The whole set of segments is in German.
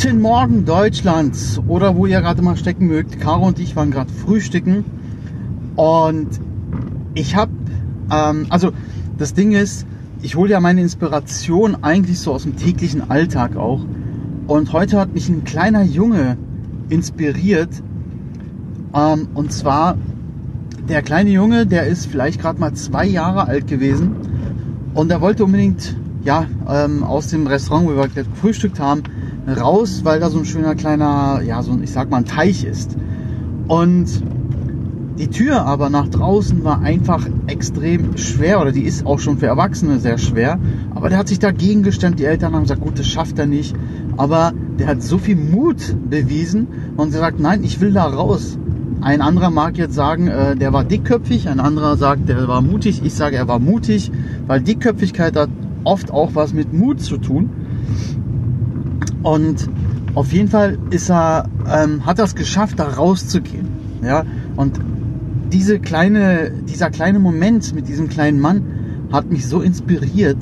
Guten Morgen Deutschland oder wo ihr gerade mal stecken mögt. Caro und ich waren gerade frühstücken und ich habe, ähm, also das Ding ist, ich hole ja meine Inspiration eigentlich so aus dem täglichen Alltag auch. Und heute hat mich ein kleiner Junge inspiriert. Ähm, und zwar der kleine Junge, der ist vielleicht gerade mal zwei Jahre alt gewesen und er wollte unbedingt ja ähm, aus dem Restaurant, wo wir gefrühstückt haben, raus, weil da so ein schöner kleiner, ja so ein, ich sag mal ein Teich ist. Und die Tür aber nach draußen war einfach extrem schwer oder die ist auch schon für Erwachsene sehr schwer. Aber der hat sich dagegen gestemmt. Die Eltern haben gesagt, gut, das schafft er nicht. Aber der hat so viel Mut bewiesen und gesagt, nein, ich will da raus. Ein anderer mag jetzt sagen, äh, der war dickköpfig, ein anderer sagt, der war mutig. Ich sage, er war mutig, weil Dickköpfigkeit hat oft auch was mit Mut zu tun. Und auf jeden Fall ist er, ähm, hat er es geschafft, da rauszugehen. Ja, und diese kleine, dieser kleine Moment mit diesem kleinen Mann hat mich so inspiriert.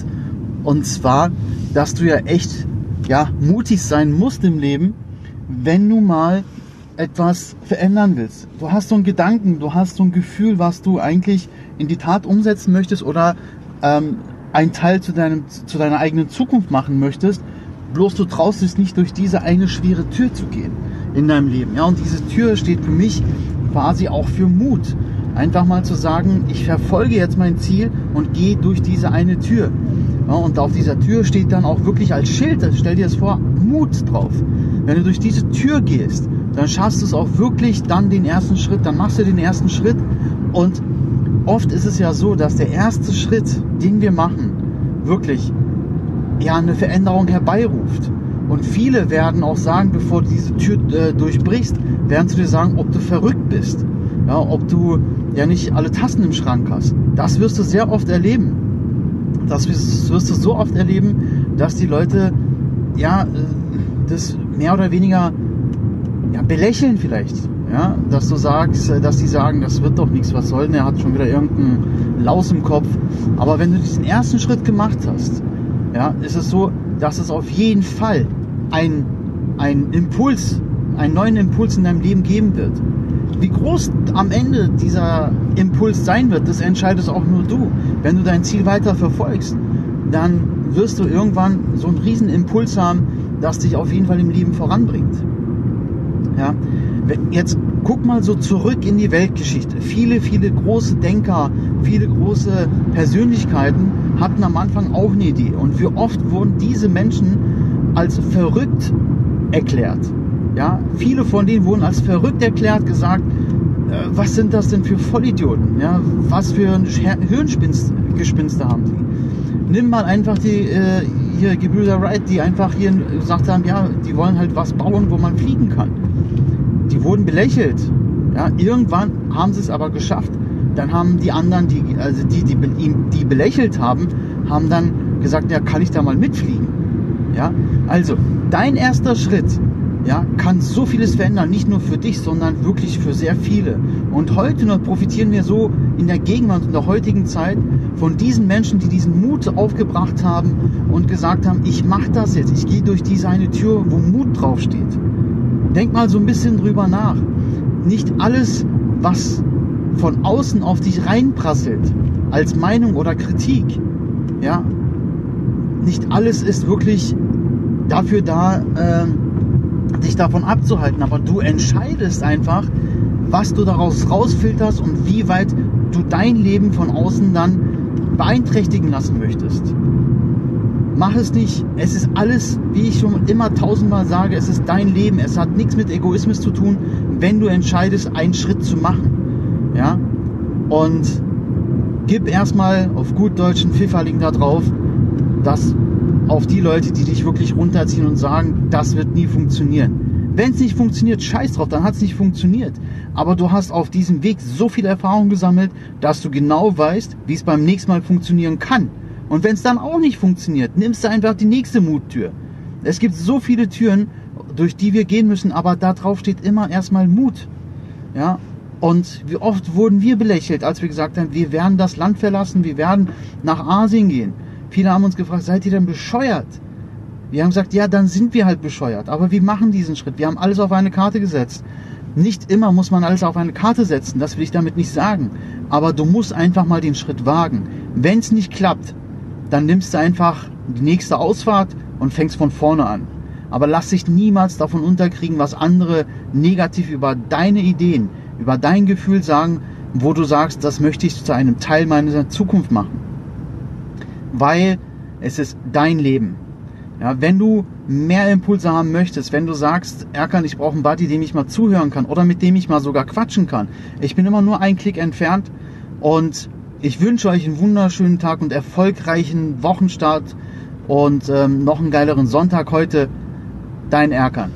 Und zwar, dass du ja echt ja, mutig sein musst im Leben, wenn du mal etwas verändern willst. Du hast so einen Gedanken, du hast so ein Gefühl, was du eigentlich in die Tat umsetzen möchtest oder ähm, einen Teil zu, deinem, zu deiner eigenen Zukunft machen möchtest. Bloß du traust es nicht durch diese eine schwere Tür zu gehen in deinem Leben. Ja, und diese Tür steht für mich quasi auch für Mut. Einfach mal zu sagen, ich verfolge jetzt mein Ziel und gehe durch diese eine Tür. Ja, und auf dieser Tür steht dann auch wirklich als Schild, stell dir das vor, Mut drauf. Wenn du durch diese Tür gehst, dann schaffst du es auch wirklich dann den ersten Schritt, dann machst du den ersten Schritt und oft ist es ja so, dass der erste Schritt, den wir machen, wirklich ja eine Veränderung herbeiruft. Und viele werden auch sagen, bevor du diese Tür äh, durchbrichst, werden zu dir sagen, ob du verrückt bist. Ja, ob du ja nicht alle Tassen im Schrank hast. Das wirst du sehr oft erleben. Das wirst, du so oft erleben, dass die Leute ja äh, das mehr oder weniger ja, belächeln vielleicht. Ja, dass du sagst, äh, dass die sagen, das wird doch nichts, was soll denn, er hat schon wieder irgendeinen Laus im Kopf. Aber wenn du diesen ersten Schritt gemacht hast, ja, ist es so, dass es auf jeden Fall ein, Impuls, einen neuen Impuls in deinem Leben geben wird. Wie groß am Ende dieser Impuls sein wird, das entscheidest auch nur du. Wenn du dein Ziel weiter verfolgst, dann wirst du irgendwann so einen riesen Impuls haben, das dich auf jeden Fall im Leben voranbringt. Ja, jetzt guck mal so zurück in die Weltgeschichte. Viele, viele große Denker, viele große Persönlichkeiten hatten am Anfang auch eine Idee. Und wie oft wurden diese Menschen als verrückt erklärt. Ja, viele von denen wurden als verrückt erklärt, gesagt, was sind das denn für Vollidioten? Ja, was für Hirngespinste haben die? Nimm mal einfach die äh, hier Gebrüder Wright, die einfach hier gesagt haben, ja, die wollen halt was bauen, wo man fliegen kann. Die wurden belächelt. Ja, irgendwann haben sie es aber geschafft. Dann haben die anderen, die, also die, die, die belächelt haben, haben dann gesagt, ja, kann ich da mal mitfliegen? Ja, also dein erster Schritt ja, kann so vieles verändern, nicht nur für dich, sondern wirklich für sehr viele. Und heute noch profitieren wir so in der Gegenwart, in der heutigen Zeit von diesen Menschen, die diesen Mut aufgebracht haben und gesagt haben, ich mache das jetzt, ich gehe durch diese eine Tür, wo Mut draufsteht. Denk mal so ein bisschen drüber nach. Nicht alles, was von außen auf dich reinprasselt, als Meinung oder Kritik, ja, nicht alles ist wirklich dafür da, äh, dich davon abzuhalten. Aber du entscheidest einfach, was du daraus rausfilterst und wie weit du dein Leben von außen dann beeinträchtigen lassen möchtest. Mach es nicht. Es ist alles, wie ich schon immer tausendmal sage, es ist dein Leben. Es hat nichts mit Egoismus zu tun, wenn du entscheidest, einen Schritt zu machen. Ja? Und gib erstmal auf gut deutschen Pfifferling da drauf, dass auf die Leute, die dich wirklich runterziehen und sagen, das wird nie funktionieren. Wenn es nicht funktioniert, scheiß drauf, dann hat es nicht funktioniert. Aber du hast auf diesem Weg so viel Erfahrung gesammelt, dass du genau weißt, wie es beim nächsten Mal funktionieren kann. Und wenn es dann auch nicht funktioniert, nimmst du einfach die nächste Muttür. Es gibt so viele Türen, durch die wir gehen müssen, aber da drauf steht immer erstmal Mut. Ja, und wie oft wurden wir belächelt, als wir gesagt haben, wir werden das Land verlassen, wir werden nach Asien gehen. Viele haben uns gefragt, seid ihr denn bescheuert? Wir haben gesagt, ja, dann sind wir halt bescheuert. Aber wir machen diesen Schritt. Wir haben alles auf eine Karte gesetzt. Nicht immer muss man alles auf eine Karte setzen, das will ich damit nicht sagen. Aber du musst einfach mal den Schritt wagen. Wenn es nicht klappt, dann nimmst du einfach die nächste Ausfahrt und fängst von vorne an. Aber lass dich niemals davon unterkriegen, was andere negativ über deine Ideen, über dein Gefühl sagen, wo du sagst, das möchte ich zu einem Teil meiner Zukunft machen. Weil es ist dein Leben. Ja, wenn du mehr Impulse haben möchtest, wenn du sagst, Erkan, ich brauche einen Buddy, dem ich mal zuhören kann oder mit dem ich mal sogar quatschen kann. Ich bin immer nur einen Klick entfernt und ich wünsche euch einen wunderschönen Tag und erfolgreichen Wochenstart und ähm, noch einen geileren Sonntag heute. Dein Erkan.